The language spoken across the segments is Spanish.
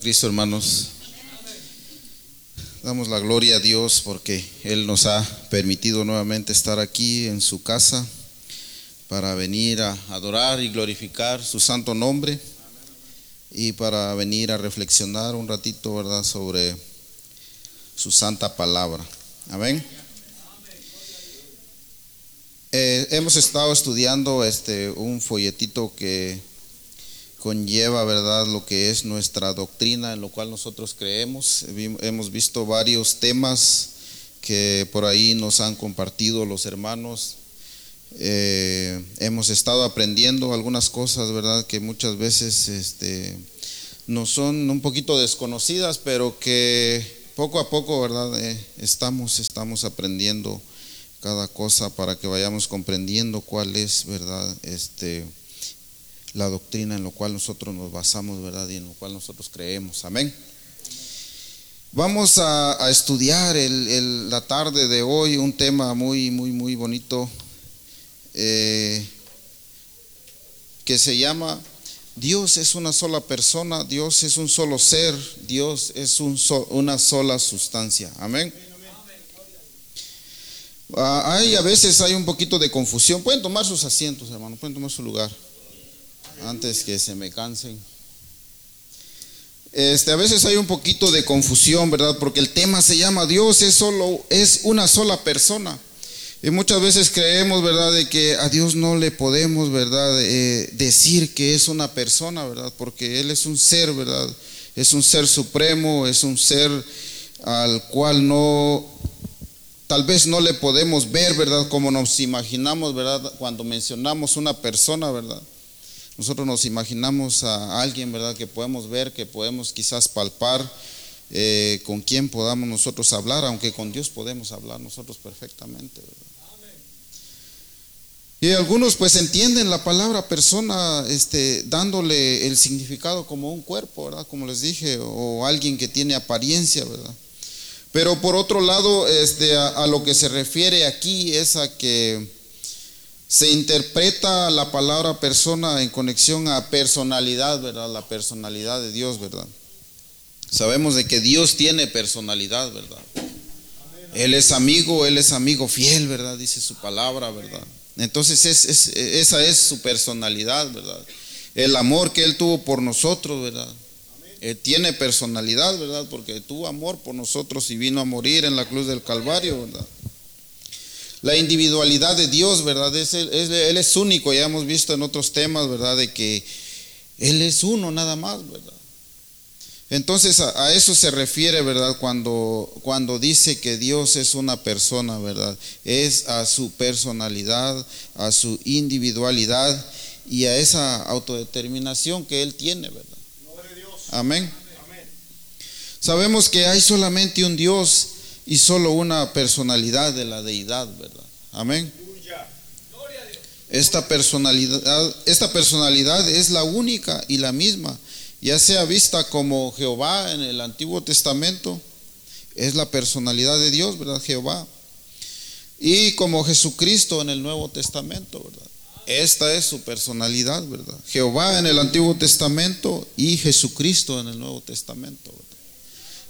Cristo, hermanos. Damos la gloria a Dios porque Él nos ha permitido nuevamente estar aquí en su casa para venir a adorar y glorificar su santo nombre y para venir a reflexionar un ratito, ¿verdad?, sobre su santa palabra. Amén. Eh, hemos estado estudiando este un folletito que conlleva, ¿verdad?, lo que es nuestra doctrina en lo cual nosotros creemos. Hemos visto varios temas que por ahí nos han compartido los hermanos. Eh, hemos estado aprendiendo algunas cosas, ¿verdad?, que muchas veces este, nos son un poquito desconocidas, pero que poco a poco, ¿verdad?, eh, estamos, estamos aprendiendo cada cosa para que vayamos comprendiendo cuál es, ¿verdad?, este la doctrina en lo cual nosotros nos basamos, ¿verdad? Y en lo cual nosotros creemos. Amén. Vamos a, estudiar la tarde de hoy un tema muy, muy, muy bonito eh, que se llama Dios es una sola persona, Dios es un solo ser, Dios es un una sola sustancia. Amén. Ah, hay, a veces hay un poquito de confusión. Pueden tomar sus asientos, hermano, pueden tomar su lugar antes que se me cansen. Este, a veces hay un poquito de confusión, ¿verdad? Porque el tema se llama Dios es solo es una sola persona. Y muchas veces creemos, ¿verdad?, de que a Dios no le podemos, ¿verdad?, eh, decir que es una persona, ¿verdad? Porque Él es un ser, ¿verdad? Es un ser supremo, es un ser al cual no, tal vez no le podemos ver, ¿verdad? Como nos imaginamos, ¿verdad? Cuando mencionamos una persona, ¿verdad? Nosotros nos imaginamos a alguien, ¿verdad? Que podemos ver, que podemos quizás palpar, eh, con quien podamos nosotros hablar, aunque con Dios podemos hablar nosotros perfectamente, Y algunos pues entienden la palabra persona este, dándole el significado como un cuerpo, ¿verdad? Como les dije, o alguien que tiene apariencia, ¿verdad? Pero por otro lado, este, a lo que se refiere aquí es a que se interpreta la palabra persona en conexión a personalidad, ¿verdad? La personalidad de Dios, ¿verdad? Sabemos de que Dios tiene personalidad, ¿verdad? Él es amigo, Él es amigo fiel, ¿verdad? Dice su palabra, ¿verdad? Entonces esa es su personalidad, ¿verdad? El amor que Él tuvo por nosotros, ¿verdad? Él tiene personalidad, ¿verdad? Porque tuvo amor por nosotros y vino a morir en la cruz del Calvario, ¿verdad? La individualidad de Dios, ¿verdad? Es, él es único, ya hemos visto en otros temas, ¿verdad? De que Él es uno nada más, ¿verdad? Entonces a, eso se refiere, ¿verdad? Cuando, cuando dice que Dios es una persona, ¿verdad? Es a su personalidad, a su individualidad y a esa autodeterminación que Él tiene, ¿verdad? Amén. Sabemos que hay solamente un Dios y solo una personalidad de la deidad, ¿verdad? Amén. Esta personalidad, esta personalidad es la única y la misma, ya sea vista como Jehová en el Antiguo Testamento, es la personalidad de Dios, ¿verdad? Jehová. Y como Jesucristo en el Nuevo Testamento, ¿verdad? Esta es su personalidad, ¿verdad? Jehová en el Antiguo Testamento y Jesucristo en el Nuevo Testamento.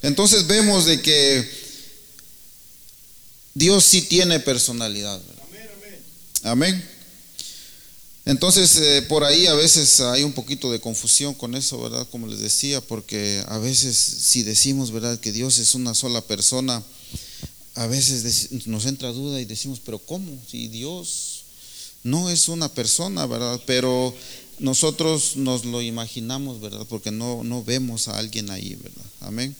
Entonces vemos de que Dios sí tiene personalidad. Amén. Entonces, eh, por ahí a veces hay un poquito de confusión con eso, ¿verdad? Como les decía, porque a veces si decimos, ¿verdad?, que Dios es una sola persona, a veces nos entra duda y decimos, pero ¿cómo? Si Dios no es una persona, ¿verdad? Pero nosotros nos lo imaginamos, ¿verdad? Porque no, no vemos a alguien ahí, ¿verdad? Amén.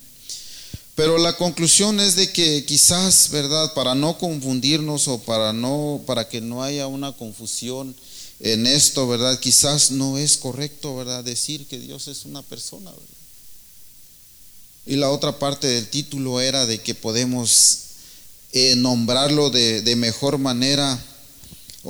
Pero la conclusión es de que quizás, ¿verdad? Para no confundirnos o para no para que no haya una confusión en esto, ¿verdad? Quizás no es correcto, ¿verdad? Decir que Dios es una persona. Y la otra parte del título era de que podemos eh, nombrarlo de mejor manera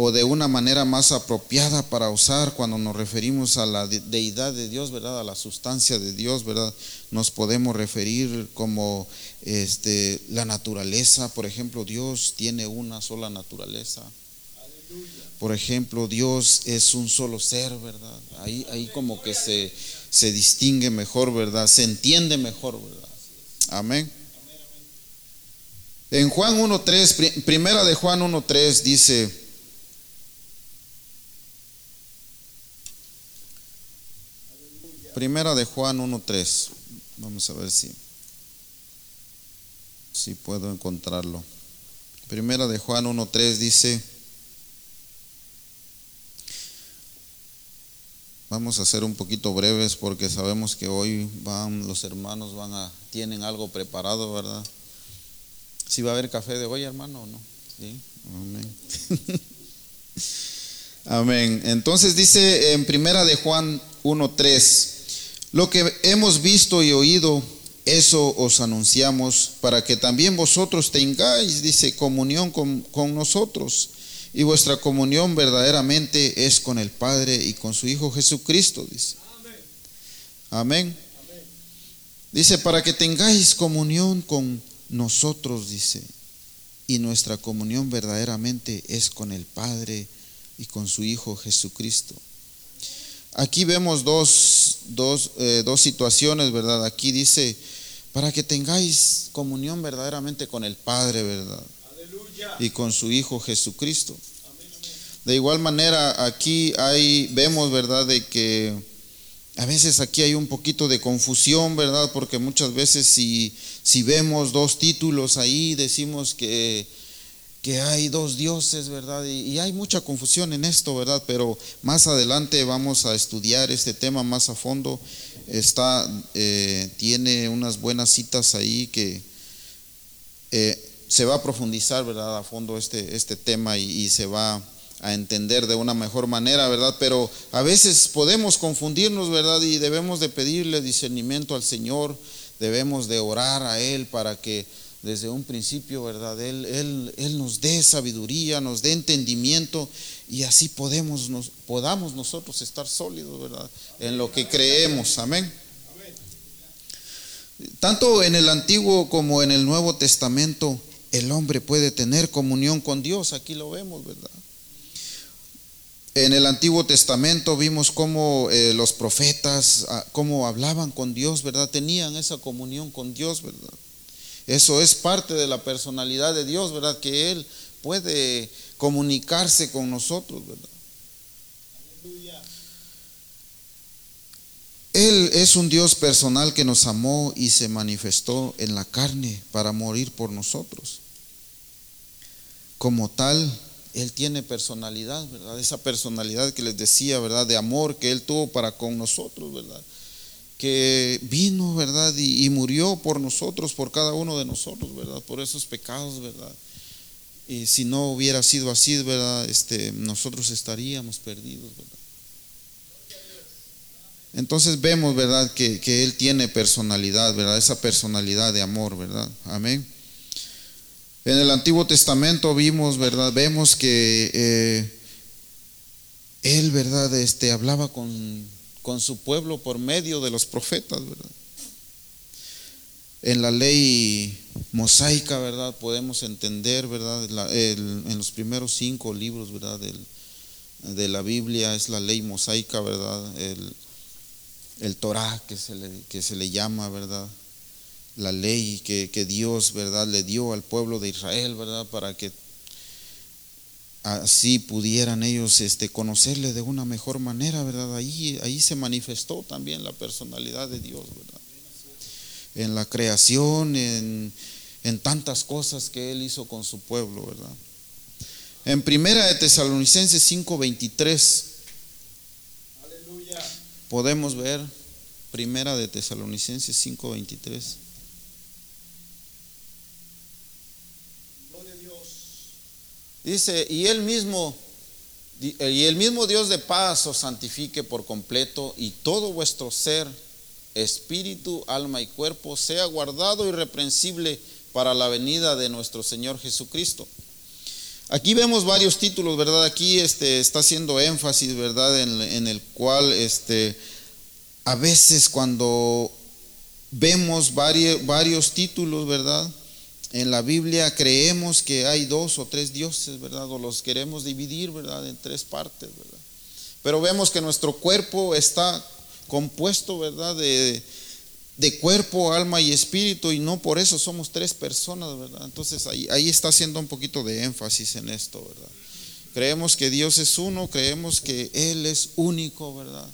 o de una manera más apropiada para usar cuando nos referimos a la deidad de Dios, ¿verdad? A la sustancia de Dios, ¿verdad? Nos podemos referir como este, la naturaleza, por ejemplo, Dios tiene una sola naturaleza. por ejemplo, Dios es un solo ser, ¿verdad? Ahí, ahí como que se, se distingue mejor, ¿verdad? Se entiende mejor, ¿verdad? Amén. En Juan 1.3, primera de Juan 1.3 dice, primera de Juan 1.3, vamos a ver si, si puedo encontrarlo. Primera de Juan 1.3 dice, Vamos a ser un poquito breves porque sabemos que hoy van los hermanos van a tienen algo preparado, ¿verdad? Si va a haber café de hoy, hermano, o no? Sí. Amén. Amén. Entonces dice en Primera de Juan 1:3, lo que hemos visto y oído, eso os anunciamos para que también vosotros tengáis, dice, comunión con, con nosotros. Y vuestra comunión verdaderamente es con el Padre y con su Hijo Jesucristo, dice. Amén. Dice, para que tengáis comunión con nosotros, dice. Y nuestra comunión verdaderamente es con el Padre y con su Hijo Jesucristo. Aquí vemos dos, dos, eh, dos situaciones, ¿verdad? Aquí dice, para que tengáis comunión verdaderamente con el Padre, ¿verdad? y con su Hijo Jesucristo. De igual manera, aquí hay, vemos, ¿verdad?, de que a veces aquí hay un poquito de confusión, ¿verdad? Porque muchas veces si, si vemos dos títulos ahí, decimos que, que hay dos dioses, ¿verdad? Y, hay mucha confusión en esto, ¿verdad? Pero más adelante vamos a estudiar este tema más a fondo. Está, eh, tiene unas buenas citas ahí que eh, se va a profundizar, ¿verdad?, a fondo este, este tema y, se va a entender de una mejor manera, ¿verdad? Pero a veces podemos confundirnos, ¿verdad? Y debemos de pedirle discernimiento al Señor, debemos de orar a Él para que desde un principio, ¿verdad? Él, él, él nos dé sabiduría, nos dé entendimiento y así podemos, podamos nosotros estar sólidos, ¿verdad? En lo que creemos, amén. Tanto en el Antiguo como en el Nuevo Testamento, el hombre puede tener comunión con Dios. Aquí lo vemos, ¿verdad? En el Antiguo Testamento vimos cómo eh, los profetas, ah, cómo hablaban con Dios, ¿verdad? Tenían esa comunión con Dios, ¿verdad? Eso es parte de la personalidad de Dios, ¿verdad? Que Él puede comunicarse con nosotros, ¿verdad? Él es un Dios personal que nos amó y se manifestó en la carne para morir por nosotros. Como tal, Él tiene personalidad, ¿verdad? Esa personalidad que les decía, ¿verdad? De amor que Él tuvo para con nosotros, ¿verdad? Que vino, ¿verdad? Y, murió por nosotros, por cada uno de nosotros, ¿verdad? Por esos pecados, ¿verdad? Y si no hubiera sido así, ¿verdad? Este, nosotros estaríamos perdidos, ¿verdad? Entonces vemos, ¿verdad? Que, Él tiene personalidad, ¿verdad? Esa personalidad de amor, ¿verdad? Amén. En el Antiguo Testamento vimos, ¿verdad? Vemos que eh, Él, ¿verdad? Este, hablaba con, con su pueblo por medio de los profetas, ¿verdad? En la ley mosaica, ¿verdad? Podemos entender, ¿verdad? en los primeros cinco libros, ¿verdad? de la Biblia es la ley mosaica, ¿verdad? El, el Torah que se le, que se le llama, ¿verdad? La ley que, Dios, ¿verdad? Le dio al pueblo de Israel, ¿verdad? Para que así pudieran ellos este, conocerle de una mejor manera, ¿verdad? Ahí, ahí se manifestó también la personalidad de Dios, ¿verdad? En la creación, en, en tantas cosas que Él hizo con su pueblo, ¿verdad? En primera de Tesalonicenses 5:23 podemos ver Primera de Tesalonicenses 5:23. Dice, y mismo y el mismo Dios de paz os santifique por completo y todo vuestro ser, espíritu, alma y cuerpo sea guardado irreprensible para la venida de nuestro Señor Jesucristo. Aquí vemos varios títulos, ¿verdad? Aquí este, está haciendo énfasis, ¿verdad? En, el cual este, a veces cuando vemos varios, varios títulos, ¿verdad? En la Biblia creemos que hay dos o tres dioses, ¿verdad? O los queremos dividir, ¿verdad? En tres partes, ¿verdad? Pero vemos que nuestro cuerpo está compuesto, ¿verdad? De, de cuerpo, alma y espíritu, y no por eso somos tres personas, ¿verdad? Entonces ahí, ahí está haciendo un poquito de énfasis en esto, ¿verdad? Creemos que Dios es uno, creemos que Él es único, ¿verdad?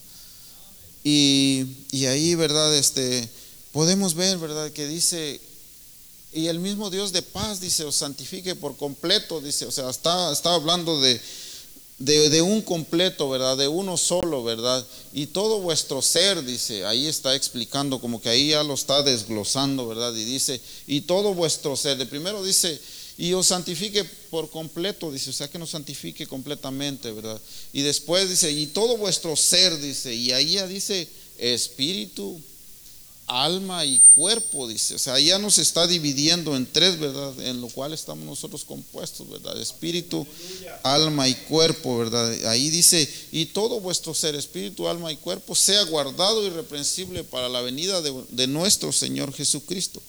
Y, y ahí, ¿verdad? Este, podemos ver, ¿verdad? Que dice y el mismo Dios de paz, dice, os santifique por completo, dice, o sea, está, está hablando de, de, un completo, ¿verdad? De uno solo, ¿verdad? Y todo vuestro ser, dice, ahí está explicando, como que ahí ya lo está desglosando, ¿verdad? Y dice, y todo vuestro ser, de primero dice, y os santifique por completo, dice, o sea, que nos santifique completamente, ¿verdad? Y después dice, y todo vuestro ser, dice, y ahí ya dice, espíritu, alma y cuerpo, dice. O sea, ya nos está dividiendo en tres, ¿verdad? En lo cual estamos nosotros compuestos, ¿verdad? Espíritu, alma y cuerpo, ¿verdad? Ahí dice, y todo vuestro ser, espíritu, alma y cuerpo, sea guardado irreprensible para la venida de, nuestro Señor Jesucristo.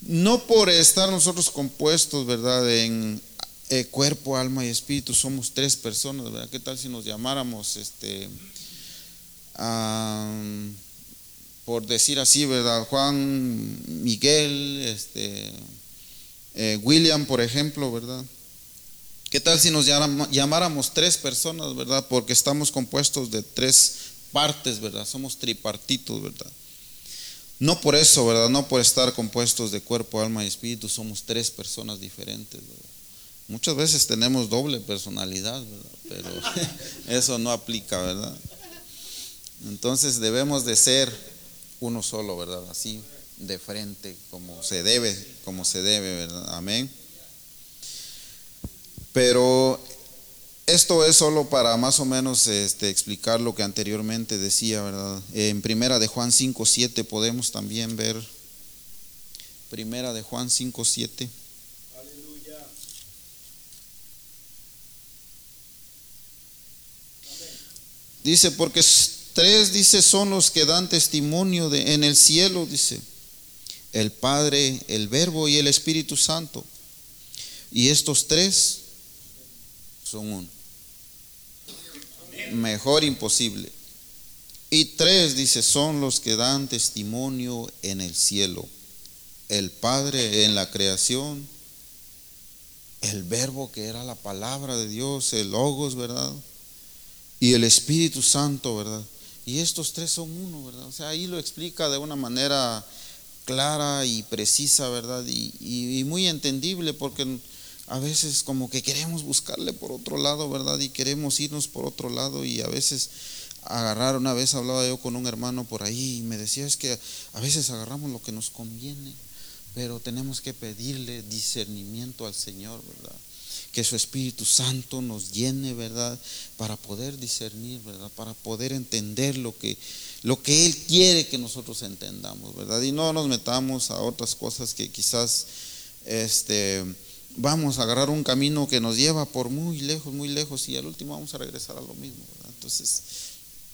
No por estar nosotros compuestos, ¿verdad? En eh, cuerpo, alma y espíritu, somos tres personas, ¿verdad? ¿Qué tal si nos llamáramos, este... por decir así, ¿verdad? Juan, Miguel, este, eh, William, por ejemplo, ¿verdad? ¿Qué tal si nos llamáramos tres personas, ¿verdad? Porque estamos compuestos de tres partes, ¿verdad? Somos tripartitos, ¿verdad? No por eso, ¿verdad? No por estar compuestos de cuerpo, alma y espíritu, somos tres personas diferentes, ¿verdad? Muchas veces tenemos doble personalidad, ¿verdad? Pero eso no aplica, ¿verdad? Entonces debemos de ser uno solo, ¿verdad? Así de frente, como se debe, como se debe, ¿verdad? Amén. Pero esto es solo para más o menos este, explicar lo que anteriormente decía, ¿verdad? En primera de Juan 5, 7 podemos también ver, primera de Juan 5, 7. Dice, porque Tres, dice, son los que dan testimonio en el cielo, dice, el Padre, el Verbo y el Espíritu Santo. Y estos tres son uno. Mejor imposible. Y tres, dice, son los que dan testimonio en el cielo. El Padre en la creación, el verbo que era la palabra de Dios, el logos, ¿verdad? Y el Espíritu Santo, ¿verdad? Y estos tres son uno, ¿verdad? O sea, ahí lo explica de una manera clara y precisa, ¿verdad? Y, muy entendible porque a veces como que queremos buscarle por otro lado, ¿verdad? Y queremos irnos por otro lado y a veces agarrar, una vez hablaba yo con un hermano por ahí y me decía es que a veces agarramos lo que nos conviene, pero tenemos que pedirle discernimiento al Señor, ¿verdad? Que su Espíritu Santo nos llene, ¿verdad? Para poder discernir, ¿verdad? Para poder entender lo que, lo que Él quiere que nosotros entendamos, ¿verdad? Y no nos metamos a otras cosas que quizás este, vamos a agarrar un camino que nos lleva por muy lejos, muy lejos y al último vamos a regresar a lo mismo, ¿verdad? Entonces,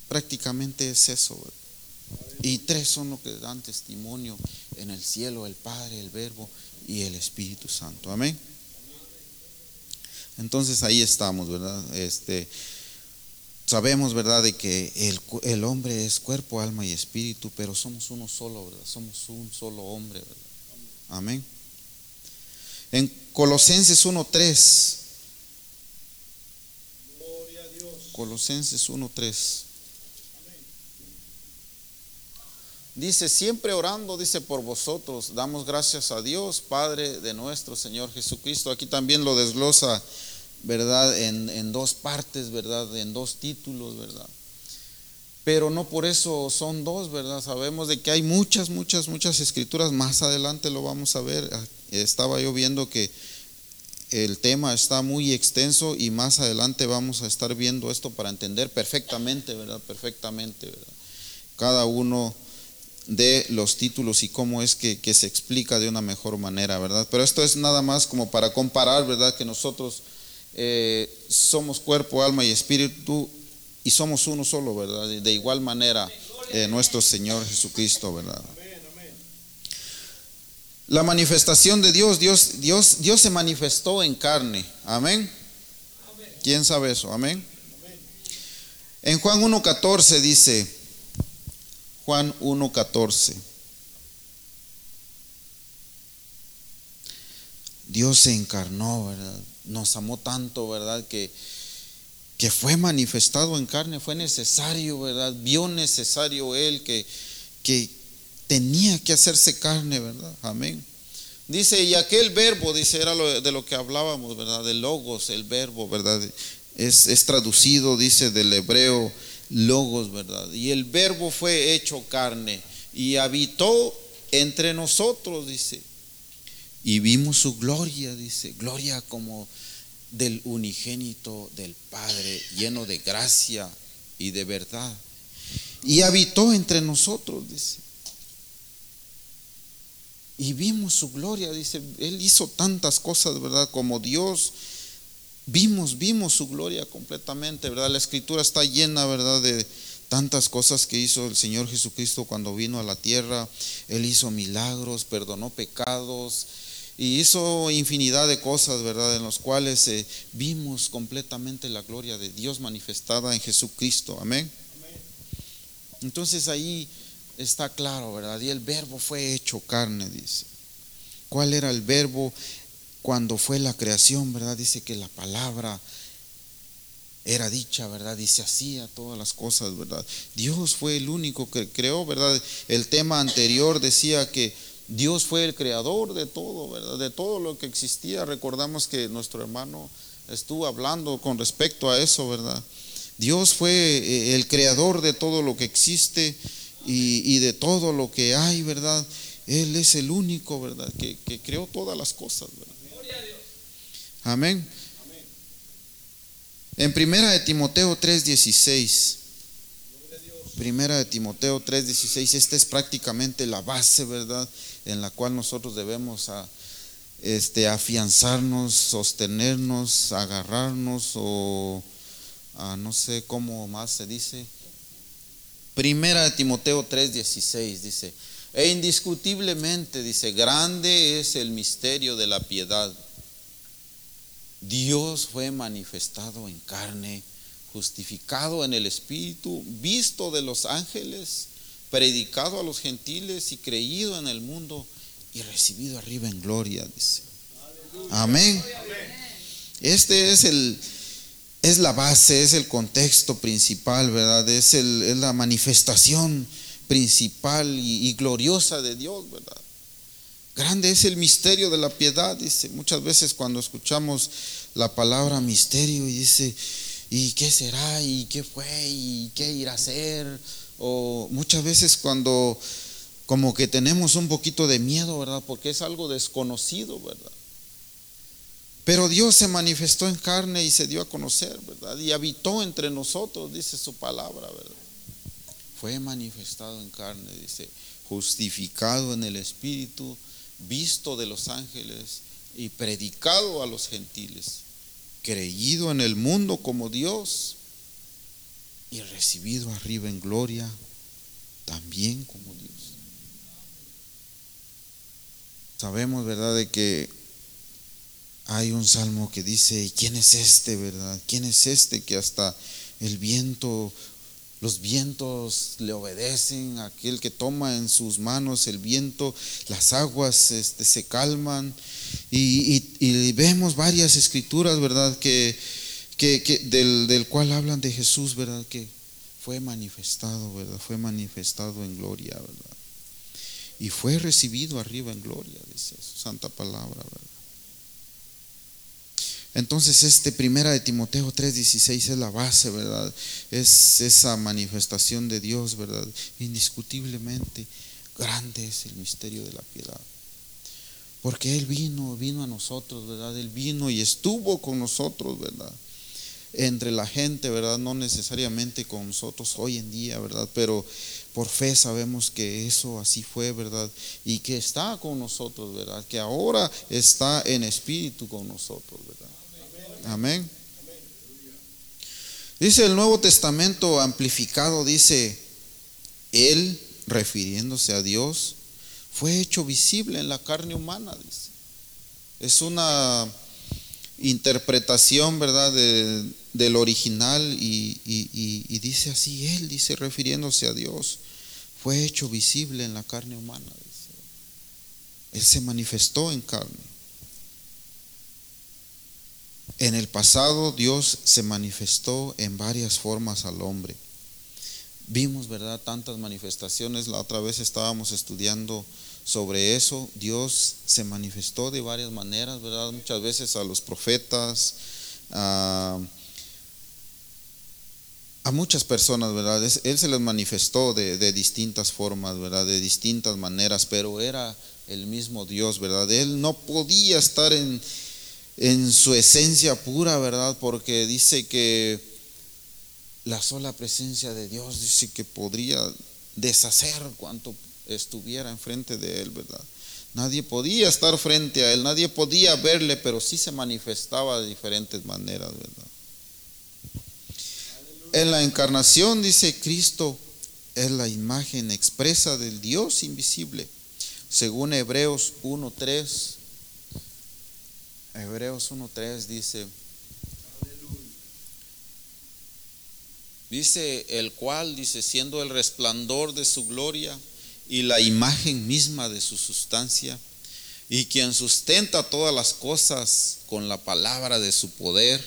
prácticamente es eso, ¿verdad? Y tres son los que dan testimonio en el cielo, el Padre, el Verbo y el Espíritu Santo. Amén. Entonces ahí estamos, ¿verdad? Este, sabemos, ¿verdad?, de que el, el, hombre es cuerpo, alma y espíritu, pero somos uno solo, ¿verdad? Somos un solo hombre, ¿verdad? Amén. En Colosenses 1.3. Colosenses 1.3. Dice, siempre orando, dice, por vosotros, damos gracias a Dios, Padre de nuestro Señor Jesucristo. Aquí también lo desglosa, ¿verdad? En, en, dos partes, ¿verdad? En dos títulos, ¿verdad? Pero no por eso son dos, ¿verdad? Sabemos de que hay muchas, muchas, muchas escrituras. Más adelante lo vamos a ver. Estaba yo viendo que el tema está muy extenso y más adelante vamos a estar viendo esto para entender perfectamente, ¿verdad? Perfectamente, ¿verdad? Cada uno de los títulos y cómo es que, se explica de una mejor manera, ¿verdad? Pero esto es nada más como para comparar, ¿verdad? Que nosotros eh, somos cuerpo, alma y espíritu y somos uno solo, ¿verdad? De igual manera, eh, nuestro Señor Jesucristo, ¿verdad? La manifestación de Dios, Dios, Dios, Dios se manifestó en carne. Amén. ¿Quién sabe eso? Amén. En Juan 1.14 dice, Juan 1.14. Dios se encarnó, ¿verdad? Nos amó tanto, ¿verdad? Que, que fue manifestado en carne, fue necesario, ¿verdad? Vio necesario Él que, que tenía que hacerse carne, ¿verdad? Amén. Dice, y aquel verbo, dice, era lo, de lo que hablábamos, ¿verdad? De logos, el verbo, ¿verdad? Es, es traducido, dice, del hebreo logos, ¿verdad? Y el verbo fue hecho carne y habitó entre nosotros, dice. Y vimos su gloria, dice, gloria como del unigénito del Padre, lleno de gracia y de verdad. Y habitó entre nosotros, dice. Y vimos su gloria, dice, Él hizo tantas cosas, ¿verdad? Como Dios Vimos, vimos su gloria completamente, ¿verdad? La escritura está llena, ¿verdad? De tantas cosas que hizo el Señor Jesucristo cuando vino a la tierra. Él hizo milagros, perdonó pecados y hizo infinidad de cosas, ¿verdad? En los cuales eh, vimos completamente la gloria de Dios manifestada en Jesucristo. Amén. Entonces ahí está claro, ¿verdad? Y el verbo fue hecho carne, dice. ¿Cuál era el verbo? Cuando fue la creación, ¿verdad? Dice que la palabra era dicha, ¿verdad? Y se hacía todas las cosas, ¿verdad? Dios fue el único que creó, ¿verdad? El tema anterior decía que Dios fue el creador de todo, ¿verdad? De todo lo que existía. Recordamos que nuestro hermano estuvo hablando con respecto a eso, ¿verdad? Dios fue eh, el creador de todo lo que existe y, de todo lo que hay, ¿verdad? Él es el único, ¿verdad? Que, que creó todas las cosas, ¿verdad? Amén. En primera de Timoteo 3:16. Primera de Timoteo 3:16, esta es prácticamente la base, ¿verdad? En la cual nosotros debemos a, este, afianzarnos, sostenernos, agarrarnos o no sé cómo más se dice. Primera de Timoteo 3:16 dice, e indiscutiblemente dice, grande es el misterio de la piedad. Dios fue manifestado en carne, justificado en el Espíritu, visto de los ángeles, predicado a los gentiles y creído en el mundo y recibido arriba en gloria, dice. Amén. Este es el es la base, es el contexto principal, ¿verdad? Es, el, es la manifestación principal y, y gloriosa de Dios, ¿verdad? Grande es el misterio de la piedad, dice. Muchas veces cuando escuchamos la palabra misterio y dice, ¿y qué será? ¿Y qué fue? ¿Y qué irá a ser? O muchas veces cuando como que tenemos un poquito de miedo, ¿verdad? Porque es algo desconocido, ¿verdad? Pero Dios se manifestó en carne y se dio a conocer, ¿verdad? Y habitó entre nosotros, dice su palabra, ¿verdad? Fue manifestado en carne, dice, justificado en el Espíritu visto de los ángeles y predicado a los gentiles, creído en el mundo como Dios y recibido arriba en gloria también como Dios. Sabemos, ¿verdad?, de que hay un salmo que dice, ¿y quién es este, verdad? ¿Quién es este que hasta el viento los vientos le obedecen, aquel que toma en sus manos el viento, las aguas este, se calman. Y, vemos varias escrituras, ¿verdad? Que, del, del, cual hablan de Jesús, ¿verdad? Que fue manifestado, ¿verdad? Fue manifestado en gloria, ¿verdad? Y fue recibido arriba en gloria, dice su santa palabra, ¿verdad? Entonces, este primera de Timoteo 3:16 es la base, ¿verdad? Es esa manifestación de Dios, ¿verdad? Indiscutiblemente grande es el misterio de la piedad. Porque Él vino, vino a nosotros, ¿verdad? Él vino y estuvo con nosotros, ¿verdad? Entre la gente, ¿verdad? No necesariamente con nosotros hoy en día, ¿verdad? Pero por fe sabemos que eso así fue, ¿verdad? Y que está con nosotros, ¿verdad? Que ahora está en espíritu con nosotros, ¿verdad? Amén. Dice el Nuevo Testamento amplificado, dice, Él, refiriéndose a Dios, fue hecho visible en la carne humana, dice. Es una interpretación, ¿verdad?, del original y, y, dice así, Él dice, refiriéndose a Dios, fue hecho visible en la carne humana. Él se manifestó en carne. En el pasado Dios se manifestó en varias formas al hombre. Vimos, ¿verdad?, tantas manifestaciones. La otra vez estábamos estudiando sobre eso. Dios se manifestó de varias maneras, ¿verdad? Muchas veces a los profetas, a, muchas personas, ¿verdad? Él se les manifestó de, de, distintas formas, ¿verdad? De distintas maneras, pero era el mismo Dios, ¿verdad? Él no podía estar en, en su esencia pura, ¿verdad? Porque dice que la sola presencia de Dios dice que podría deshacer cuanto estuviera enfrente de él, ¿verdad? Nadie podía estar frente a él, nadie podía verle, pero sí se manifestaba de diferentes maneras, ¿verdad? En la encarnación dice Cristo es la imagen expresa del Dios invisible, según Hebreos 1.3 Hebreos 1.3 dice, dice el cual, dice, siendo el resplandor de su gloria y la imagen misma de su sustancia, y quien sustenta todas las cosas con la palabra de su poder,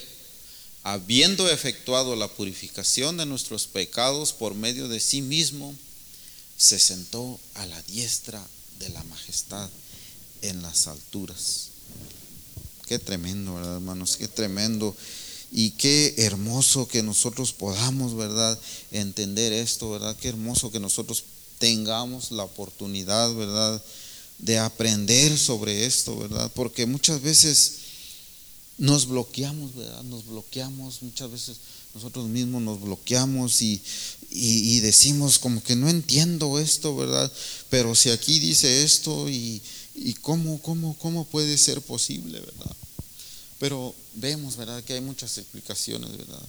habiendo efectuado la purificación de nuestros pecados por medio de sí mismo, se sentó a la diestra de la majestad en las alturas. Qué tremendo, ¿verdad, hermanos? Qué tremendo. Y qué hermoso que nosotros podamos, ¿verdad? Entender esto, ¿verdad? Qué hermoso que nosotros tengamos la oportunidad, ¿verdad? De aprender sobre esto, ¿verdad? Porque muchas veces nos bloqueamos, ¿verdad? Nos bloqueamos, muchas veces nosotros mismos nos bloqueamos y, y, decimos como que no entiendo esto, ¿verdad? Pero si aquí dice esto y, ¿Y cómo, cómo, cómo puede ser posible, verdad? Pero vemos, ¿verdad? Que hay muchas explicaciones, ¿verdad?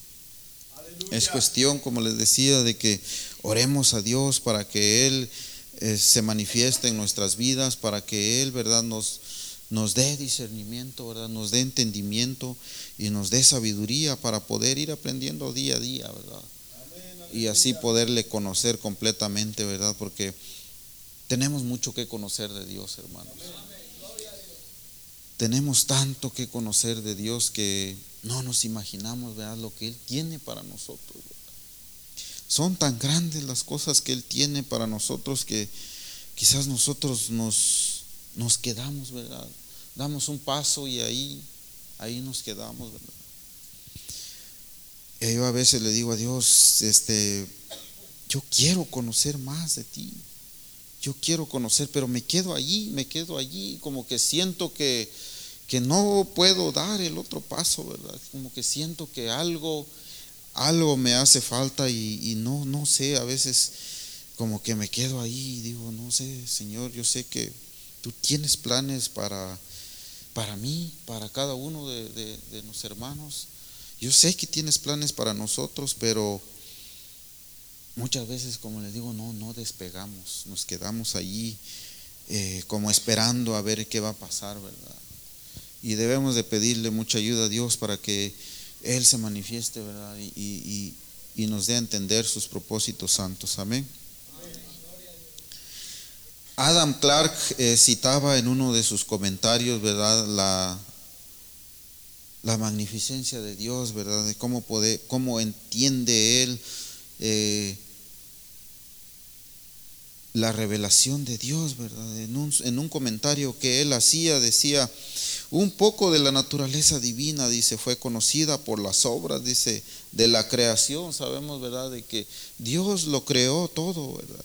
Es cuestión, como les decía, de que oremos a Dios para que Él eh, se manifieste en nuestras vidas, para que Él, ¿verdad? Nos, nos dé discernimiento, ¿verdad? Nos dé entendimiento y nos dé sabiduría para poder ir aprendiendo día a día, ¿verdad? Y así poderle conocer completamente, ¿verdad? Porque tenemos mucho que conocer de Dios, hermanos. Tenemos tanto que conocer de Dios que no nos imaginamos, ¿verdad? Lo que Él tiene para nosotros. Son tan grandes las cosas que Él tiene para nosotros que quizás nosotros nos, nos quedamos, ¿verdad? Damos un paso y ahí, ahí nos quedamos, ¿verdad? Y yo a veces le digo a Dios, este, yo quiero conocer más de ti yo quiero conocer, pero me quedo allí, me quedo allí, como que siento que, que no puedo dar el otro paso, ¿verdad? Como que siento que algo, algo me hace falta y, no, no sé, a veces como que me quedo ahí y digo, no sé, Señor, yo sé que tú tienes planes para, para mí, para cada uno de, de los hermanos. Yo sé que tienes planes para nosotros, pero muchas veces, como les digo, no, no despegamos, nos quedamos allí eh, como esperando a ver qué va a pasar, ¿verdad? Y debemos de pedirle mucha ayuda a Dios para que Él se manifieste, ¿verdad? Y, nos dé a entender sus propósitos santos. Amén. Adam Clark eh, citaba en uno de sus comentarios, ¿verdad? La, la magnificencia de Dios, ¿verdad? De cómo, poder, cómo entiende Él eh, la revelación de Dios, ¿verdad? En un, en un, comentario que él hacía, decía, un poco de la naturaleza divina, dice, fue conocida por las obras, dice, de la creación, sabemos, ¿verdad? De que Dios lo creó todo, ¿verdad?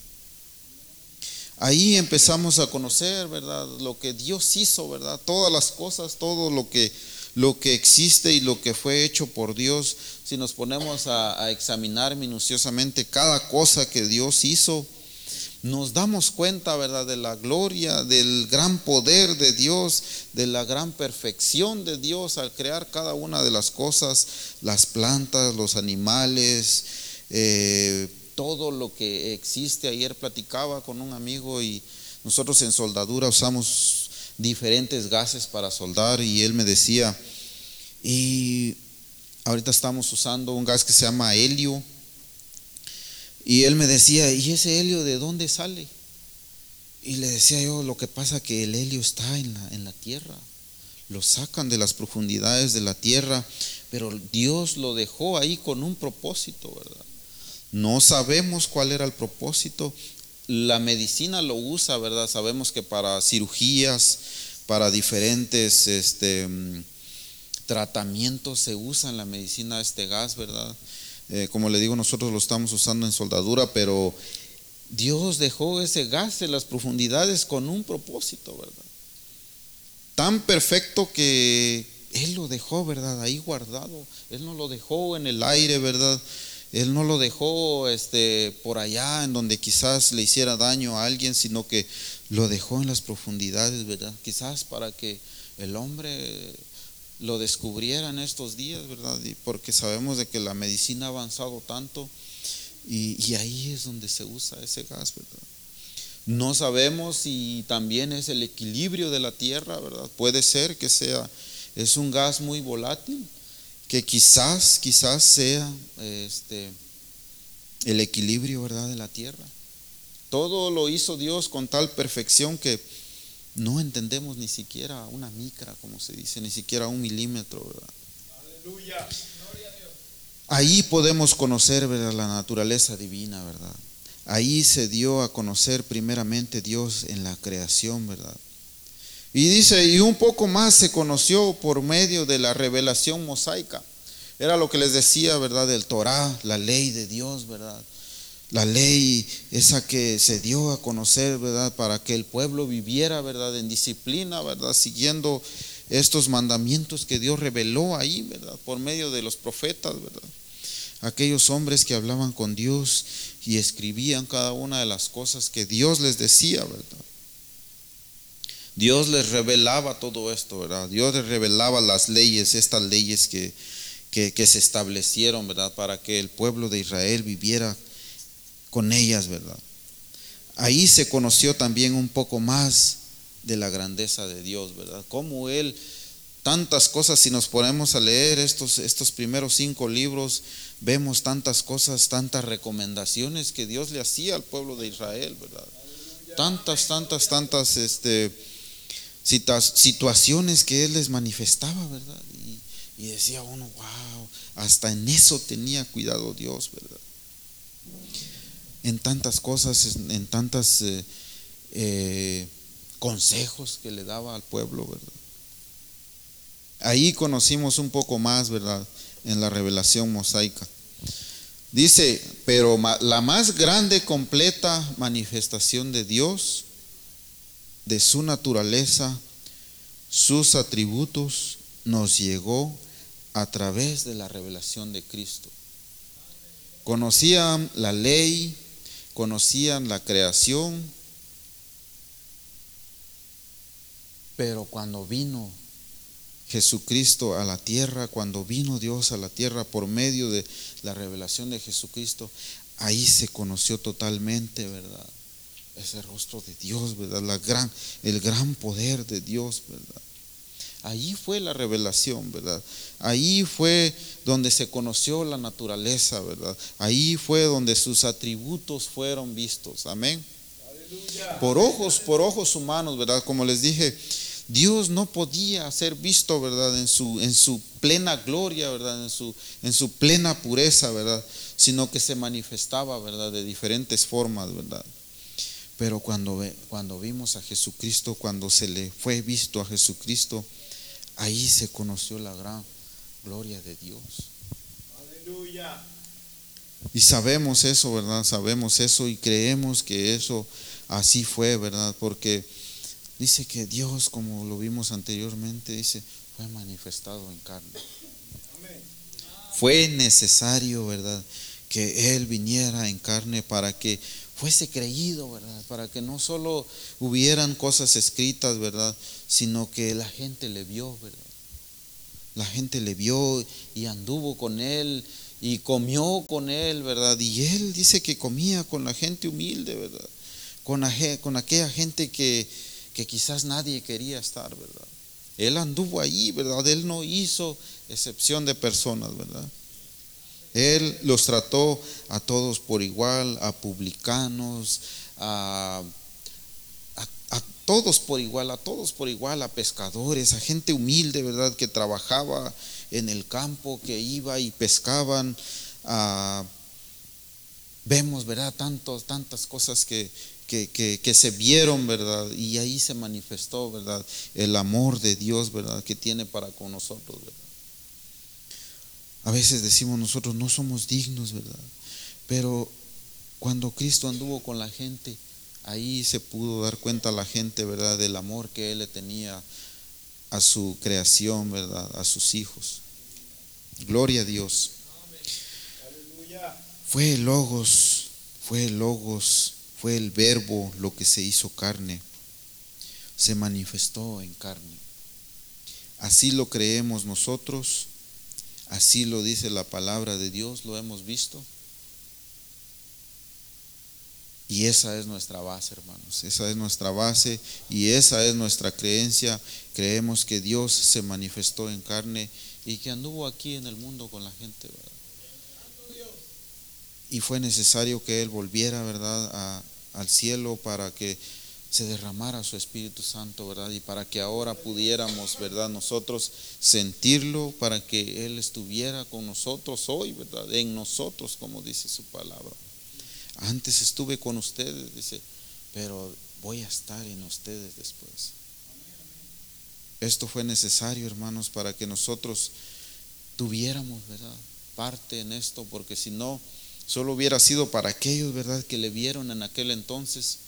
Ahí empezamos a conocer, ¿verdad? Lo que Dios hizo, ¿verdad? Todas las cosas, todo lo que, lo que existe y lo que fue hecho por Dios, si nos ponemos a, a examinar minuciosamente cada cosa que Dios hizo, nos damos cuenta, ¿verdad?, de la gloria, del gran poder de Dios, de la gran perfección de Dios al crear cada una de las cosas, las plantas, los animales, eh, todo lo que existe. Ayer platicaba con un amigo y nosotros en soldadura usamos diferentes gases para soldar y él me decía, y ahorita estamos usando un gas que se llama helio, y él me decía, ¿y ese helio de dónde sale? Y le decía yo, lo que pasa que el helio está en la, en la tierra, lo sacan de las profundidades de la tierra, pero Dios lo dejó ahí con un propósito, ¿verdad? No sabemos cuál era el propósito. La medicina lo usa, ¿verdad? Sabemos que para cirugías, para diferentes este, mm, tratamientos se usa en la medicina este gas, ¿verdad? Eh, como le digo, nosotros lo estamos usando en soldadura, pero Dios dejó ese gas en las profundidades con un propósito, ¿verdad? Tan perfecto que Él lo dejó, ¿verdad? Ahí guardado. Él no lo dejó en el aire, ¿verdad? Él no lo dejó este, por allá en donde quizás le hiciera daño a alguien, sino que lo dejó en las profundidades, ¿verdad? Quizás para que el hombre lo descubriera en estos días, ¿verdad? Porque sabemos de que la medicina ha avanzado tanto y, y ahí es donde se usa ese gas, ¿verdad? No sabemos si también es el equilibrio de la tierra, ¿verdad? Puede ser que sea, es un gas muy volátil que quizás, quizás sea este, el equilibrio, ¿verdad?, de la tierra. Todo lo hizo Dios con tal perfección que no entendemos ni siquiera una micra, como se dice, ni siquiera un milímetro, ¿verdad? Aleluya. Ahí podemos conocer ¿verdad? la naturaleza divina, ¿verdad? Ahí se dio a conocer primeramente Dios en la creación, ¿verdad? Y dice, y un poco más se conoció por medio de la revelación mosaica. Era lo que les decía, ¿verdad? Del Torah, la ley de Dios, ¿verdad? La ley esa que se dio a conocer, ¿verdad? Para que el pueblo viviera, ¿verdad? En disciplina, ¿verdad? Siguiendo estos mandamientos que Dios reveló ahí, ¿verdad? Por medio de los profetas, ¿verdad? Aquellos hombres que hablaban con Dios y escribían cada una de las cosas que Dios les decía, ¿verdad? Dios les revelaba todo esto, ¿verdad? Dios les revelaba las leyes, estas leyes que, que, se establecieron, ¿verdad? Para que el pueblo de Israel viviera con ellas, ¿verdad? Ahí se conoció también un poco más de la grandeza de Dios, ¿verdad? Cómo Él, tantas cosas, si nos ponemos a leer estos, estos primeros cinco libros, vemos tantas cosas, tantas recomendaciones que Dios le hacía al pueblo de Israel, ¿verdad? Tantas, tantas, tantas, este situaciones que Él les manifestaba, ¿verdad? Y, decía uno, wow, hasta en eso tenía cuidado Dios, ¿verdad? En tantas cosas, en tantas eh, eh, consejos que le daba al pueblo, ¿verdad? Ahí conocimos un poco más, ¿verdad? En la revelación mosaica. Dice, pero la más grande, completa manifestación de Dios de su naturaleza, sus atributos, nos llegó a través de la revelación de Cristo. Conocían la ley, conocían la creación, pero cuando vino Jesucristo a la tierra, cuando vino Dios a la tierra por medio de la revelación de Jesucristo, ahí se conoció totalmente, ¿verdad? ese rostro de Dios, ¿verdad? La gran, el gran poder de Dios, ¿verdad? Ahí fue la revelación, ¿verdad? Ahí fue donde se conoció la naturaleza, ¿verdad? Ahí fue donde sus atributos fueron vistos. Amén. Por ojos, por ojos humanos, ¿verdad? Como les dije, Dios no podía ser visto, ¿verdad? En su, en su plena gloria, ¿verdad? En su, en su plena pureza, ¿verdad? Sino que se manifestaba, ¿verdad? De diferentes formas, ¿verdad? Pero cuando, cuando vimos a Jesucristo, cuando se le fue visto a Jesucristo, ahí se conoció la gran gloria de Dios. Aleluya. Y sabemos eso, ¿verdad? Sabemos eso y creemos que eso así fue, ¿verdad? Porque dice que Dios, como lo vimos anteriormente, dice, fue manifestado en carne. Fue necesario, ¿verdad? Que Él viniera en carne para que fuese creído, ¿verdad? Para que no solo hubieran cosas escritas, ¿verdad? Sino que la gente le vio, ¿verdad? La gente le vio y anduvo con él y comió con él, ¿verdad? Y él dice que comía con la gente humilde, ¿verdad? con, con aquella gente que, que quizás nadie quería estar, ¿verdad? Él anduvo allí, ¿verdad? Él no hizo excepción de personas, ¿verdad? Él los trató a todos por igual, a publicanos, a, todos por igual, a todos por igual, a pescadores, a gente humilde, ¿verdad? Que trabajaba en el campo, que iba y pescaban. vemos, ¿verdad? Tantos, tantas cosas que, que, se vieron, ¿verdad? Y ahí se manifestó, ¿verdad? El amor de Dios, ¿verdad? Que tiene para con nosotros, ¿verdad? A veces decimos nosotros no somos dignos, ¿verdad? Pero cuando Cristo anduvo con la gente, ahí se pudo dar cuenta la gente, ¿verdad? Del amor que Él le tenía a su creación, ¿verdad? A sus hijos. Gloria a Dios. Fue el Logos, fue el Logos, fue el Verbo lo que se hizo carne. Se manifestó en carne. Así lo creemos nosotros Así lo dice la palabra de Dios, lo hemos visto. Y esa es nuestra base, hermanos. Esa es nuestra base y esa es nuestra creencia. Creemos que Dios se manifestó en carne y que anduvo aquí en el mundo con la gente, Y fue necesario que Él volviera, ¿verdad?, al cielo para que se derramara su Espíritu Santo, ¿verdad? Y para que ahora pudiéramos, ¿verdad? Nosotros sentirlo, para que Él estuviera con nosotros hoy, ¿verdad? En nosotros, como dice su palabra. Antes estuve con ustedes, dice, pero voy a estar en ustedes después. Esto fue necesario, hermanos, para que nosotros tuviéramos, ¿verdad? Parte en esto, porque si no, solo hubiera sido para aquellos, ¿verdad? Que le vieron en aquel entonces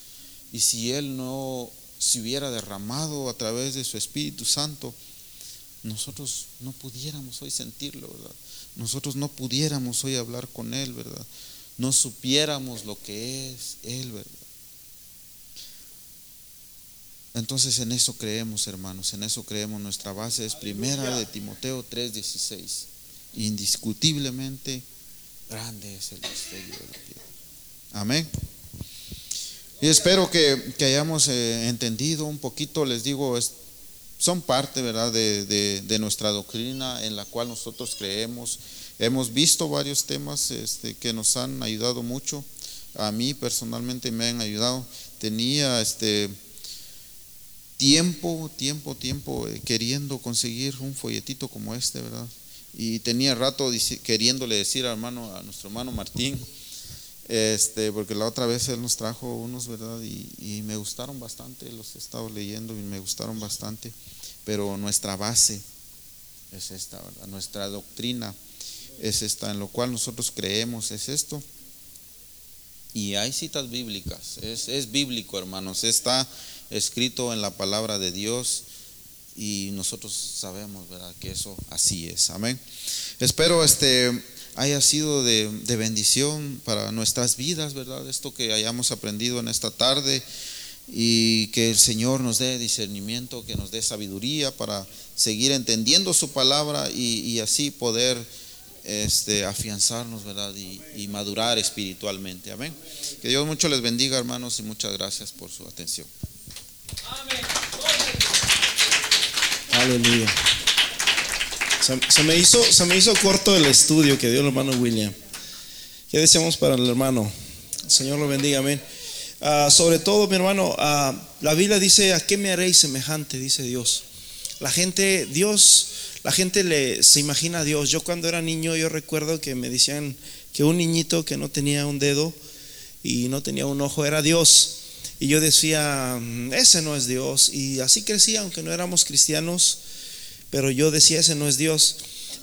y si Él no se hubiera derramado a través de su Espíritu Santo, nosotros no pudiéramos hoy sentirlo, ¿verdad? Nosotros no pudiéramos hoy hablar con Él, ¿verdad? No supiéramos lo que es Él, ¿verdad? Entonces en eso creemos, hermanos, en eso creemos. Nuestra base es primera de Timoteo 3:16. Indiscutiblemente grande es el misterio de la piedra. Amén. Y espero que, hayamos eh, entendido un poquito, les digo, son parte, ¿verdad?, de, nuestra doctrina en la cual nosotros creemos. Hemos visto varios temas este, que nos han ayudado mucho. A mí personalmente me han ayudado. Tenía este tiempo, tiempo, tiempo eh, queriendo conseguir un folletito como este, ¿verdad? Y tenía rato queriéndole decir hermano, a nuestro hermano Martín, este, porque la otra vez él nos trajo unos, ¿verdad? Y, me gustaron bastante, los he estado leyendo y me gustaron bastante. Pero nuestra base es esta, ¿verdad? Nuestra doctrina es esta, en lo cual nosotros creemos, es esto. Y hay citas bíblicas, es, es bíblico, hermanos, está escrito en la palabra de Dios y nosotros sabemos, ¿verdad? Que eso así es. Amén. Espero este haya sido de, bendición para nuestras vidas, ¿verdad? Esto que hayamos aprendido en esta tarde y que el Señor nos dé discernimiento, que nos dé sabiduría para seguir entendiendo su palabra y, así poder este, afianzarnos, ¿verdad? Y, y, madurar espiritualmente. Amén. Que Dios mucho les bendiga, hermanos, y muchas gracias por su atención. Amén. Aleluya. Se, me hizo, se me hizo corto el estudio que dio el hermano William. ¿Qué deseamos para el hermano? Señor lo bendiga, amén. Ah, sobre todo, mi hermano, ah, la Biblia dice, ¿a qué me haréis semejante? Dice Dios. La gente, Dios, la gente le, se imagina a Dios. Yo cuando era niño, yo recuerdo que me decían que un niñito que no tenía un dedo y no tenía un ojo era Dios. Y yo decía, mm, ese no es Dios. Y así crecía, aunque no éramos cristianos pero yo decía, ese no es Dios.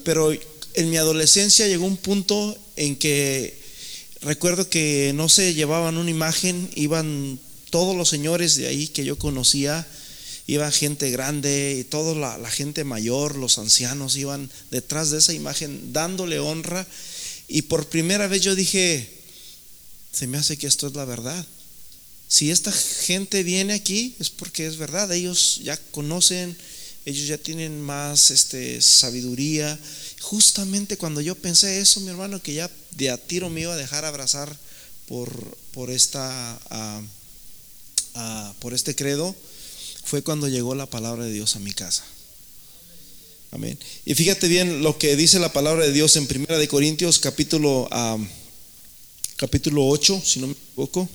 Pero en mi adolescencia llegó un punto en que recuerdo que no se llevaban una imagen, iban todos los señores de ahí que yo conocía, iba gente grande y toda la, la, gente mayor, los ancianos iban detrás de esa imagen dándole honra. Y por primera vez yo dije, se me hace que esto es la verdad. Si esta gente viene aquí es porque es verdad, ellos ya conocen ellos ya tienen más este, sabiduría. Justamente cuando yo pensé eso, mi hermano, que ya de a tiro me iba a dejar abrazar por, por esta, ah, ah, por este credo fue cuando llegó la palabra de Dios a mi casa. Amén. Y fíjate bien lo que dice la palabra de Dios en Primera de Corintios capítulo, ah, capítulo 8, si no me equivoco.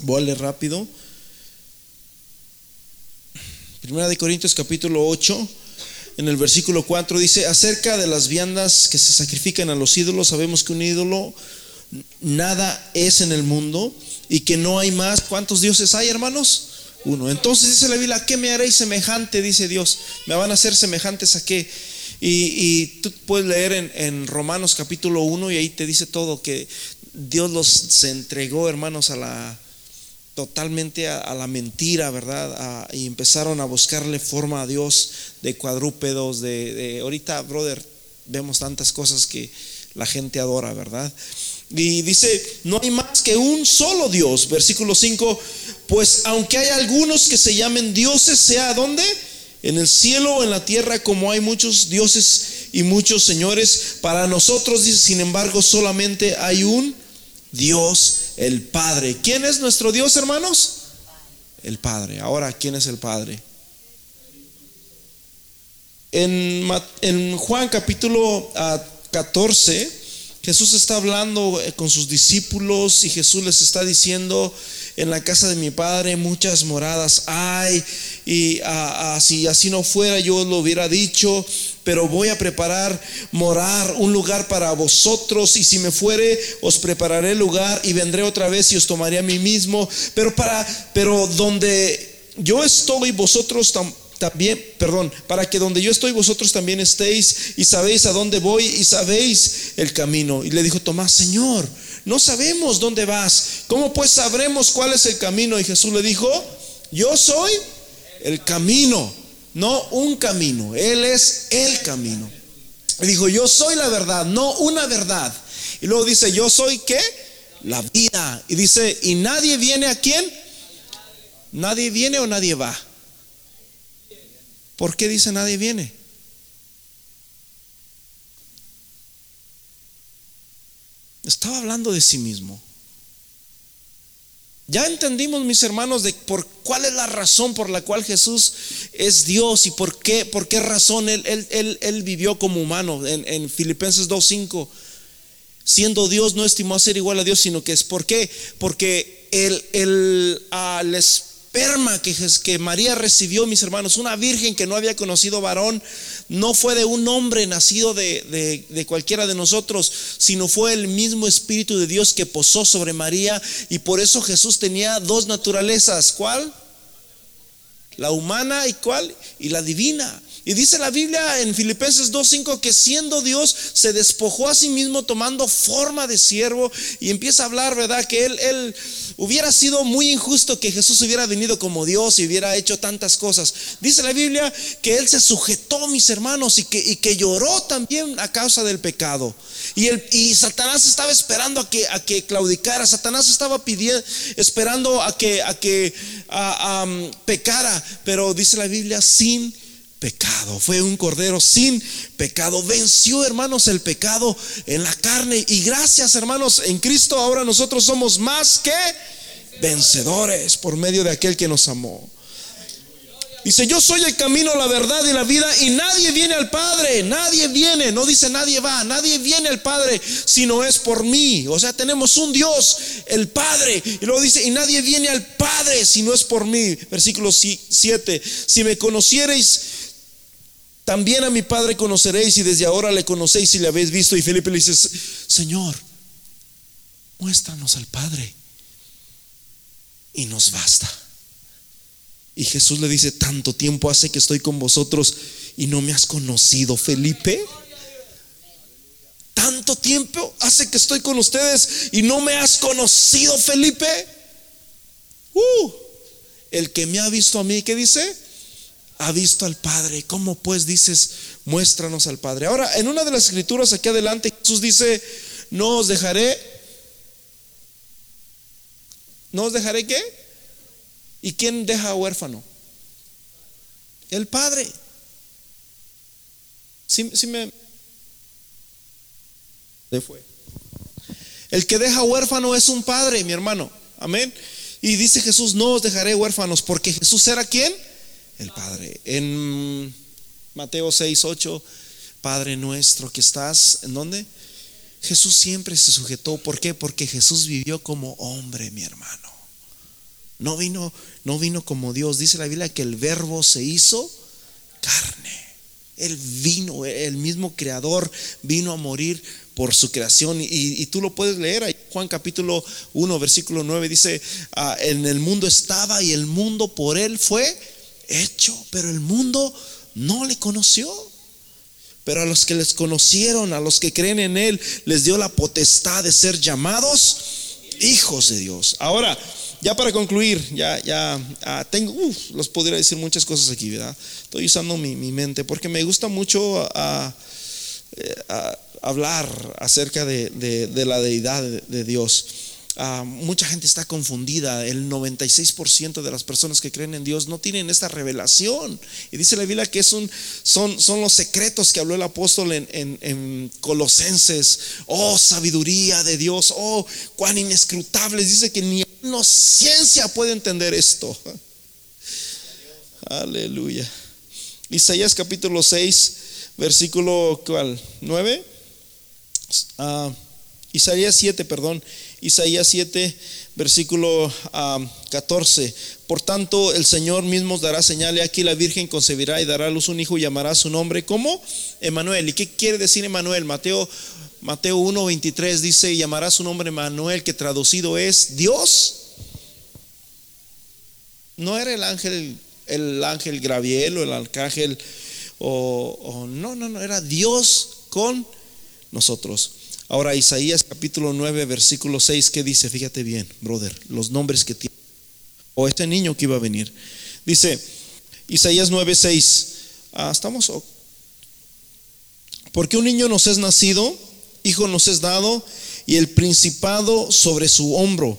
Voy a leer rápido. Primera de Corintios capítulo 8, en el versículo 4 dice, acerca de las viandas que se sacrifican a los ídolos, sabemos que un ídolo nada es en el mundo y que no hay más. ¿Cuántos dioses hay, hermanos? Uno. Entonces dice la Biblia, ¿qué me haréis semejante? Dice Dios. ¿Me van a hacer semejantes a qué? Y, tú puedes leer en, Romanos capítulo 1 y ahí te dice todo, que Dios los se entregó, hermanos, a la totalmente a, la mentira, ¿verdad? y empezaron a buscarle forma a Dios de cuadrúpedos, de, ahorita, brother, vemos tantas cosas que la gente adora, ¿verdad? Y dice, no hay más que un solo Dios, versículo 5, pues aunque hay algunos que se llamen dioses, sea donde? En el cielo o en la tierra, como hay muchos dioses y muchos señores, para nosotros, dice, sin embargo, solamente hay un Dios el Padre. ¿Quién es nuestro Dios, hermanos? El Padre. Ahora, ¿quién es el Padre? En, Juan capítulo 14, ah, Jesús está hablando eh, con sus discípulos y Jesús les está diciendo, en la casa de mi Padre muchas moradas hay, y ah, ah, si así no fuera yo lo hubiera dicho, pero voy a preparar morar un lugar para vosotros y si me fuere os prepararé lugar y vendré otra vez y os tomaré a mí mismo, pero para pero donde yo estoy vosotros también, perdón, para que donde yo estoy vosotros también estéis y sabéis a dónde voy y sabéis el camino. Y le dijo Tomás, Señor, no sabemos dónde vas. ¿Cómo pues sabremos cuál es el camino? Y Jesús le dijo, yo soy el camino no un camino, Él es el camino. Y dijo, yo soy la verdad, no una verdad. Y luego dice, yo soy qué? La vida. Y dice, ¿y nadie viene a quién? ¿Nadie viene o nadie va? ¿Por qué dice nadie viene? Estaba hablando de sí mismo. Ya entendimos, mis hermanos, de por cuál es la razón por la cual Jesús es Dios y por qué, por qué razón Él, él, él, vivió como humano. En, en Filipenses 2.5, siendo Dios, no estimó ser igual a Dios, sino que es por qué, porque Él, él al esperma que, que María recibió, mis hermanos, una virgen que no había conocido varón, no fue de un hombre nacido de, de, cualquiera de nosotros, sino fue el mismo Espíritu de Dios que posó sobre María y por eso Jesús tenía dos naturalezas. ¿Cuál? La humana y cuál? Y la divina. Y dice la Biblia en Filipenses 2.5 que siendo Dios se despojó a sí mismo tomando forma de siervo y empieza a hablar, ¿verdad? Que él, él hubiera sido muy injusto que Jesús hubiera venido como Dios y hubiera hecho tantas cosas. Dice la Biblia que él se sujetó, mis hermanos, y que, y que lloró también a causa del pecado. Y, el, y Satanás estaba esperando a que, a que claudicara. Satanás estaba pidiendo, esperando a que, a que a, pecara. Pero dice la Biblia, sin pecado. Fue un cordero sin pecado. Venció, hermanos, el pecado en la carne. Y gracias, hermanos, en Cristo ahora nosotros somos más que vencedores por medio de aquel que nos amó. Dice, yo soy el camino, la verdad y la vida y nadie viene al Padre, nadie viene, no dice nadie va, nadie viene al Padre si no es por mí. O sea, tenemos un Dios, el Padre. Y luego dice, y nadie viene al Padre si no es por mí. Versículo 7, si me conocierais, también a mi Padre conoceréis y desde ahora le conocéis y le habéis visto. Y Felipe le dice, Señor, muéstranos al Padre. Y nos basta. Y Jesús le dice, tanto tiempo hace que estoy con vosotros y no me has conocido, Felipe. Tanto tiempo hace que estoy con ustedes y no me has conocido, Felipe. Uh, el que me ha visto a mí, ¿qué dice? Ha visto al Padre. ¿Cómo pues dices, muéstranos al Padre? Ahora, en una de las escrituras aquí adelante, Jesús dice, no os dejaré. ¿No os dejaré qué? ¿Y quién deja huérfano? El Padre. Si, me... fue. El que deja huérfano es un padre, mi hermano. Amén. Y dice Jesús, no os dejaré huérfanos, porque Jesús era quién? El Padre. En Mateo 6, 8, Padre nuestro que estás, ¿en dónde? Jesús siempre se sujetó. ¿Por qué? Porque Jesús vivió como hombre, mi hermano. No vino, no vino como Dios. Dice la Biblia que el verbo se hizo carne. Él vino, el mismo creador vino a morir por su creación. Y, tú lo puedes leer. Juan capítulo 1, versículo 9 dice, ah, en el mundo estaba y el mundo por él fue hecho, pero el mundo no le conoció. Pero a los que les conocieron, a los que creen en Él, les dio la potestad de ser llamados hijos de Dios. Ahora, ya para concluir, ya, ya ah, tengo, uf, los podría decir muchas cosas aquí, ¿verdad? Estoy usando mi, mente porque me gusta mucho ah, eh, ah, hablar acerca de, la deidad de Dios. Ah, mucha gente está confundida. El 96% de las personas que creen en Dios no tienen esta revelación. Y dice la Biblia que son, los secretos que habló el apóstol en, en, Colosenses. Oh, sabiduría de Dios. Oh, cuán inescrutables. Dice que ni la ciencia puede entender esto. Aleluya. Isaías capítulo 6, versículo ¿cuál? 9. Ah, Isaías 7, perdón. Isaías 7, versículo 14. Por tanto, el Señor mismo dará señal, y aquí la Virgen concebirá y dará a luz un hijo y llamará su nombre como Emanuel. ¿Y qué quiere decir Emanuel? Mateo, Mateo 1, 23 dice, y llamará su nombre Emanuel, que traducido es Dios. No era el ángel, el ángel Graviel o el arcángel, o no, no, no, era Dios con nosotros. Ahora Isaías capítulo 9, versículo 6, ¿qué dice? Fíjate bien, brother, los nombres que tiene. O este niño que iba a venir. Dice Isaías 9, 6. Ah, estamos. Porque un niño nos es nacido, hijo nos es dado, y el principado sobre su hombro.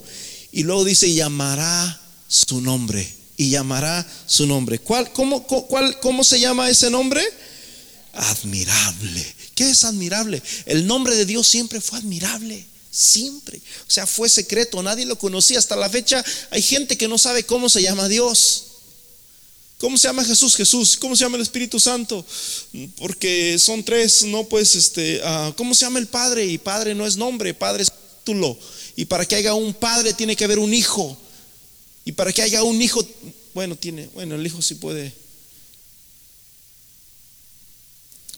Y luego dice, llamará su nombre. Y llamará su nombre. ¿Cuál, cómo, cuál, ¿Cómo se llama ese nombre? Admirable ¿Qué es admirable? El nombre de Dios siempre fue admirable, siempre. O sea, fue secreto, nadie lo conocía. Hasta la fecha hay gente que no sabe cómo se llama Dios. ¿Cómo se llama Jesús? Jesús. ¿Cómo se llama el Espíritu Santo? Porque son tres, no pues, este, ah, ¿cómo se llama el Padre? Y Padre no es nombre, Padre es título. Y para que haya un Padre tiene que haber un Hijo. Y para que haya un Hijo, bueno, tiene, bueno, el Hijo sí puede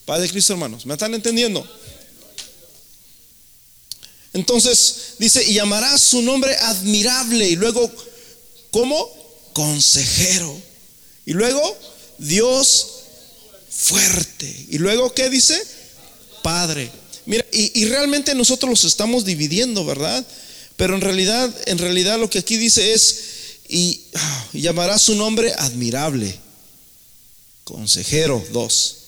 Padre Cristo, hermanos. ¿Me están entendiendo? Entonces dice, y llamará su nombre admirable. Y luego, ¿cómo? Consejero. Y luego, Dios fuerte. Y luego, ¿qué dice? Padre. Mira, y, y, realmente nosotros los estamos dividiendo, ¿verdad? Pero en realidad, en realidad lo que aquí dice es, y, ah, y llamará su nombre admirable. Consejero, dos.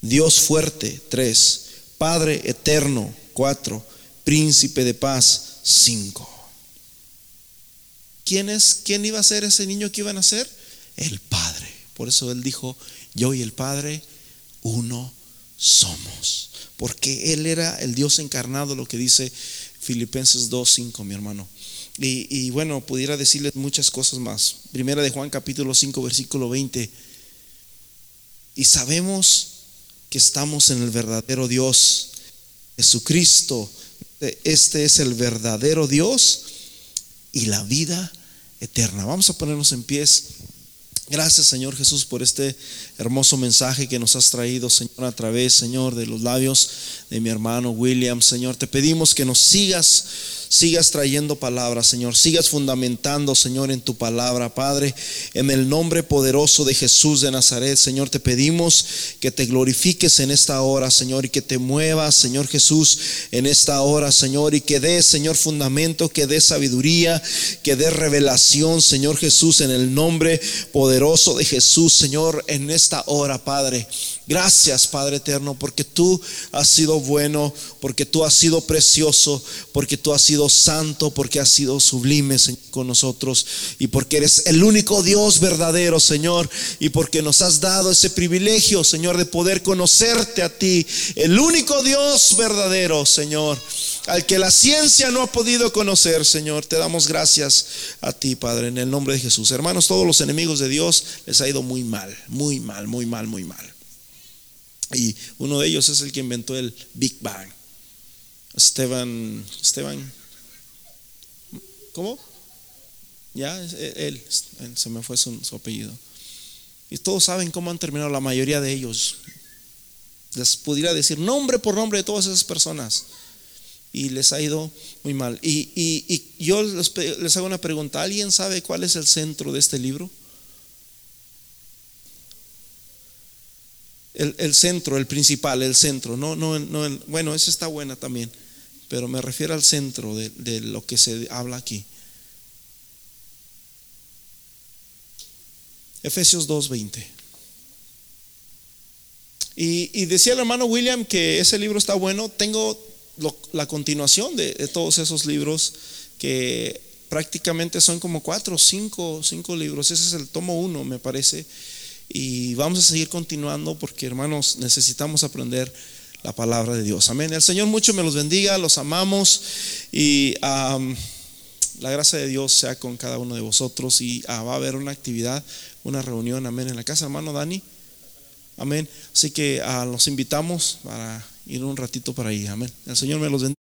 Dios fuerte, tres. Padre eterno, cuatro. Príncipe de paz, cinco. ¿Quién es? ¿Quién iba a ser ese niño que iban a ser? El Padre. Por eso él dijo, yo y el Padre, uno somos. Porque él era el Dios encarnado, lo que dice Filipenses 2.5, mi hermano. Y, y, bueno, pudiera decirles muchas cosas más. Primera de Juan capítulo 5, versículo 20. Y sabemos que estamos en el verdadero Dios, Jesucristo. Este es el verdadero Dios y la vida eterna. Vamos a ponernos en pies. Gracias Señor Jesús por este hermoso mensaje que nos has traído, Señor, a través, Señor, de los labios de mi hermano William. Señor, te pedimos que nos sigas sigas trayendo palabras, Señor, sigas fundamentando, Señor, en tu palabra, Padre, en el nombre poderoso de Jesús de Nazaret, Señor, te pedimos que te glorifiques en esta hora, Señor, y que te muevas, Señor Jesús, en esta hora, Señor, y que des, Señor, fundamento, que des sabiduría, que des revelación, Señor Jesús, en el nombre poderoso de Jesús, Señor, en esta hora, Padre. Gracias, Padre eterno, porque tú has sido bueno, porque tú has sido precioso, porque tú has sido santo, porque has sido sublime con nosotros y porque eres el único Dios verdadero, Señor, y porque nos has dado ese privilegio, Señor, de poder conocerte a ti, el único Dios verdadero, Señor, al que la ciencia no ha podido conocer, Señor. Te damos gracias a ti, Padre, en el nombre de Jesús. Hermanos, todos los enemigos de Dios les ha ido muy mal, muy mal, muy mal, muy mal. Y uno de ellos es el que inventó el Big Bang. Esteban, Esteban, ¿cómo? Ya, él, se me fue su, apellido. Y todos saben cómo han terminado la mayoría de ellos. Les pudiera decir nombre por nombre de todas esas personas. Y les ha ido muy mal. Y, y yo les, les hago una pregunta. ¿Alguien sabe cuál es el centro de este libro? el, centro, el principal, el centro. No, no, no, bueno, esa está buena también, pero me refiero al centro de, lo que se habla aquí. Efesios 2.20. Y, y, decía el hermano William que ese libro está bueno. Tengo la continuación de, todos esos libros que prácticamente son como cuatro o cinco, cinco libros. Ese es el tomo uno, me parece. Y vamos a seguir continuando porque hermanos necesitamos aprender la palabra de Dios. Amén. El Señor mucho me los bendiga, los amamos y la gracia de Dios sea con cada uno de vosotros y ah, va a haber una actividad, una reunión, amén, en la casa, hermano Dani. Amén. Así que ah, los invitamos para ir un ratito para ahí. Amén. El Señor me los bendiga.